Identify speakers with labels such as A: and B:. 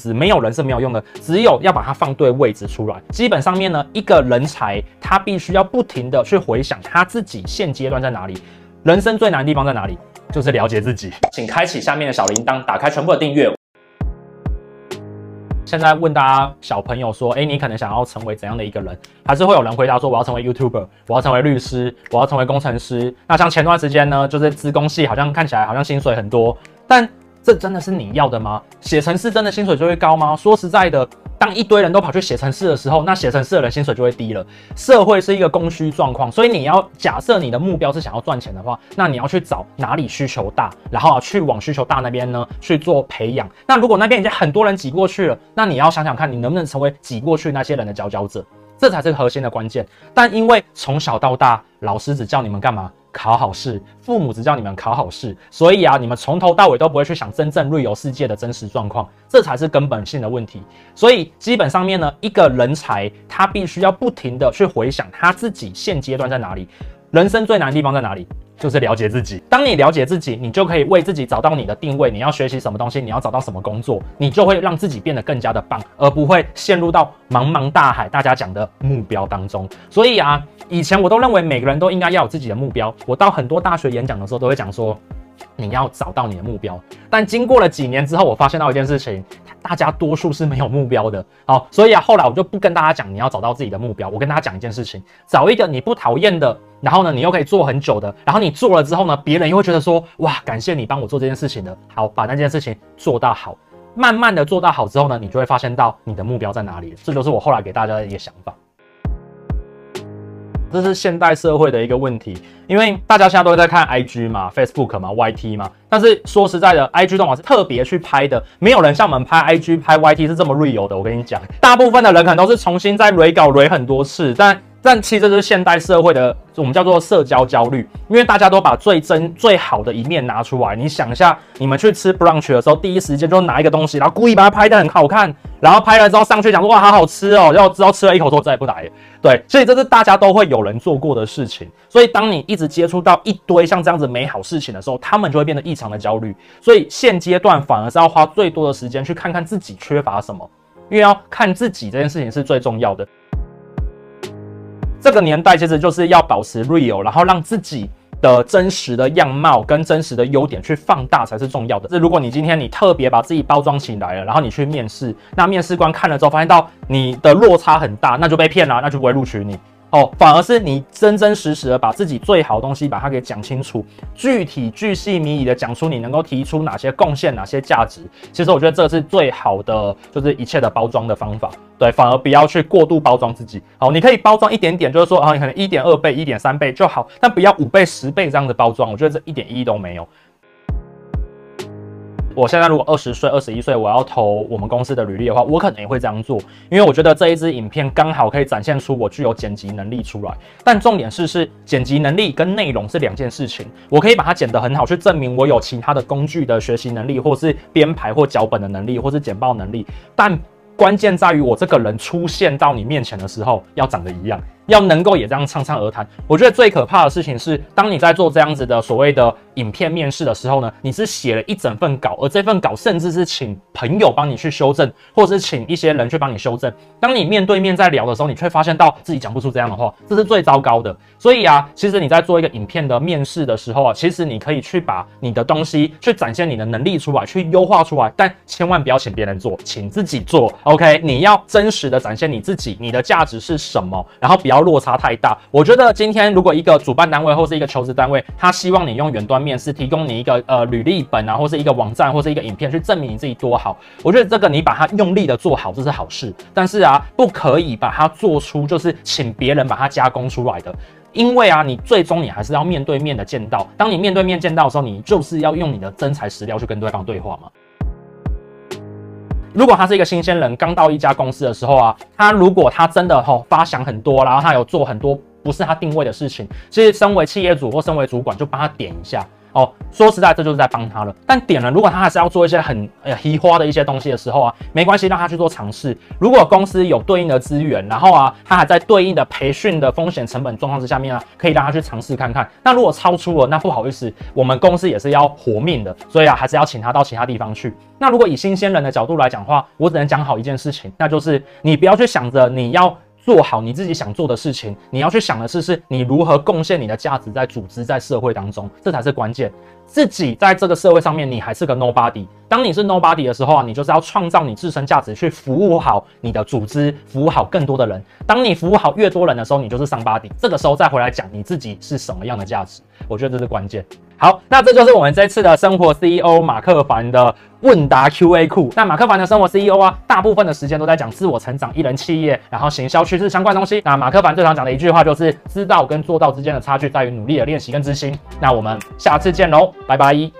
A: 只没有人是没有用的，只有要把它放对位置出来。基本上面呢，一个人才他必须要不停的去回想他自己现阶段在哪里，人生最难的地方在哪里，就是了解自己。请开启下面的小铃铛，打开全部的订阅。现在问大家小朋友说，诶，你可能想要成为怎样的一个人？还是会有人回答说，我要成为 YouTuber，我要成为律师，我要成为工程师。那像前段时间呢，就是资工系，好像看起来好像薪水很多，但。这真的是你要的吗？写程式真的薪水就会高吗？说实在的，当一堆人都跑去写程式的时候，那写程式的人薪水就会低了。社会是一个供需状况，所以你要假设你的目标是想要赚钱的话，那你要去找哪里需求大，然后去往需求大那边呢去做培养。那如果那边已经很多人挤过去了，那你要想想看你能不能成为挤过去那些人的佼佼者，这才是核心的关键。但因为从小到大，老师只叫你们干嘛？考好试，父母只叫你们考好试，所以啊，你们从头到尾都不会去想真正旅游世界的真实状况，这才是根本性的问题。所以基本上面呢，一个人才他必须要不停的去回想他自己现阶段在哪里，人生最难的地方在哪里。就是了解自己。当你了解自己，你就可以为自己找到你的定位。你要学习什么东西，你要找到什么工作，你就会让自己变得更加的棒，而不会陷入到茫茫大海大家讲的目标当中。所以啊，以前我都认为每个人都应该要有自己的目标。我到很多大学演讲的时候，都会讲说，你要找到你的目标。但经过了几年之后，我发现到一件事情。大家多数是没有目标的，好，所以啊，后来我就不跟大家讲你要找到自己的目标，我跟大家讲一件事情，找一个你不讨厌的，然后呢，你又可以做很久的，然后你做了之后呢，别人又会觉得说，哇，感谢你帮我做这件事情的，好，把那件事情做到好，慢慢的做到好之后呢，你就会发现到你的目标在哪里，这就是我后来给大家的一个想法。这是现代社会的一个问题，因为大家现在都在看 IG 嘛、Facebook 嘛、YT 嘛。但是说实在的，IG 动画是特别去拍的，没有人像我们拍 IG、拍 YT 是这么 real 的。我跟你讲，大部分的人可能都是重新再 re 稿 re 很多次，但。但其实这是现代社会的，我们叫做社交焦虑，因为大家都把最真最好的一面拿出来。你想一下，你们去吃 brunch 的时候，第一时间就拿一个东西，然后故意把它拍得很好看，然后拍了之后上去讲说哇，好好吃哦，然后之后吃了一口之后再也不来。对，所以这是大家都会有人做过的事情。所以当你一直接触到一堆像这样子美好事情的时候，他们就会变得异常的焦虑。所以现阶段反而是要花最多的时间去看看自己缺乏什么，因为要看自己这件事情是最重要的。这个年代其实就是要保持 real，然后让自己的真实的样貌跟真实的优点去放大才是重要的。是如果你今天你特别把自己包装起来了，然后你去面试，那面试官看了之后发现到你的落差很大，那就被骗了，那就不会录取你。哦，反而是你真真实实的把自己最好的东西把它给讲清楚，具体巨细靡遗的讲出你能够提出哪些贡献、哪些价值。其实我觉得这是最好的，就是一切的包装的方法。对，反而不要去过度包装自己。好，你可以包装一点点，就是说啊，你可能一点二倍、一点三倍就好，但不要五倍、十倍这样的包装。我觉得这一点意义都没有。我现在如果二十岁、二十一岁，我要投我们公司的履历的话，我可能也会这样做，因为我觉得这一支影片刚好可以展现出我具有剪辑能力出来。但重点是，是剪辑能力跟内容是两件事情。我可以把它剪得很好，去证明我有其他的工具的学习能力，或是编排或脚本的能力，或是简报能力。但关键在于我这个人出现到你面前的时候，要长得一样。要能够也这样畅畅而谈，我觉得最可怕的事情是，当你在做这样子的所谓的影片面试的时候呢，你是写了一整份稿，而这份稿甚至是请朋友帮你去修正，或者是请一些人去帮你修正。当你面对面在聊的时候，你却发现到自己讲不出这样的话，这是最糟糕的。所以啊，其实你在做一个影片的面试的时候啊，其实你可以去把你的东西去展现你的能力出来，去优化出来，但千万不要请别人做，请自己做。OK，你要真实的展现你自己，你的价值是什么，然后不要。落差太大，我觉得今天如果一个主办单位或是一个求职单位，他希望你用远端面试，提供你一个呃履历本啊，或是一个网站或是一个影片去证明你自己多好，我觉得这个你把它用力的做好，这是好事。但是啊，不可以把它做出就是请别人把它加工出来的，因为啊，你最终你还是要面对面的见到。当你面对面见到的时候，你就是要用你的真材实料去跟对方对话嘛。如果他是一个新鲜人，刚到一家公司的时候啊，他如果他真的吼发想很多，然后他有做很多不是他定位的事情，其实身为企业主或身为主管就帮他点一下，哦，说实在，这就是在帮他了。但点了，如果他还是要做一些很呃虚花的一些东西的时候啊，没关系，让他去做尝试。如果公司有对应的资源，然后啊，他还在对应的培训的风险成本状况之下面啊，可以让他去尝试看看。那如果超出了，那不好意思，我们公司也是要活命的，所以啊，还是要请他到其他地方去。那如果以新鲜人的角度来讲话，我只能讲好一件事情，那就是你不要去想着你要。做好你自己想做的事情，你要去想的是，是你如何贡献你的价值在组织、在社会当中，这才是关键。自己在这个社会上面，你还是个 nobody。当你是 nobody 的时候啊，你就是要创造你自身价值，去服务好你的组织，服务好更多的人。当你服务好越多人的时候，你就是 somebody。这个时候再回来讲你自己是什么样的价值，我觉得这是关键。好，那这就是我们这次的生活 CEO 马克凡的问答 QA 库。那马克凡的生活 CEO 啊，大部分的时间都在讲自我成长、一人企业，然后行销趋势相关东西。那马克凡最常讲的一句话就是：知道跟做到之间的差距在于努力的练习跟执行。那我们下次见喽。拜拜。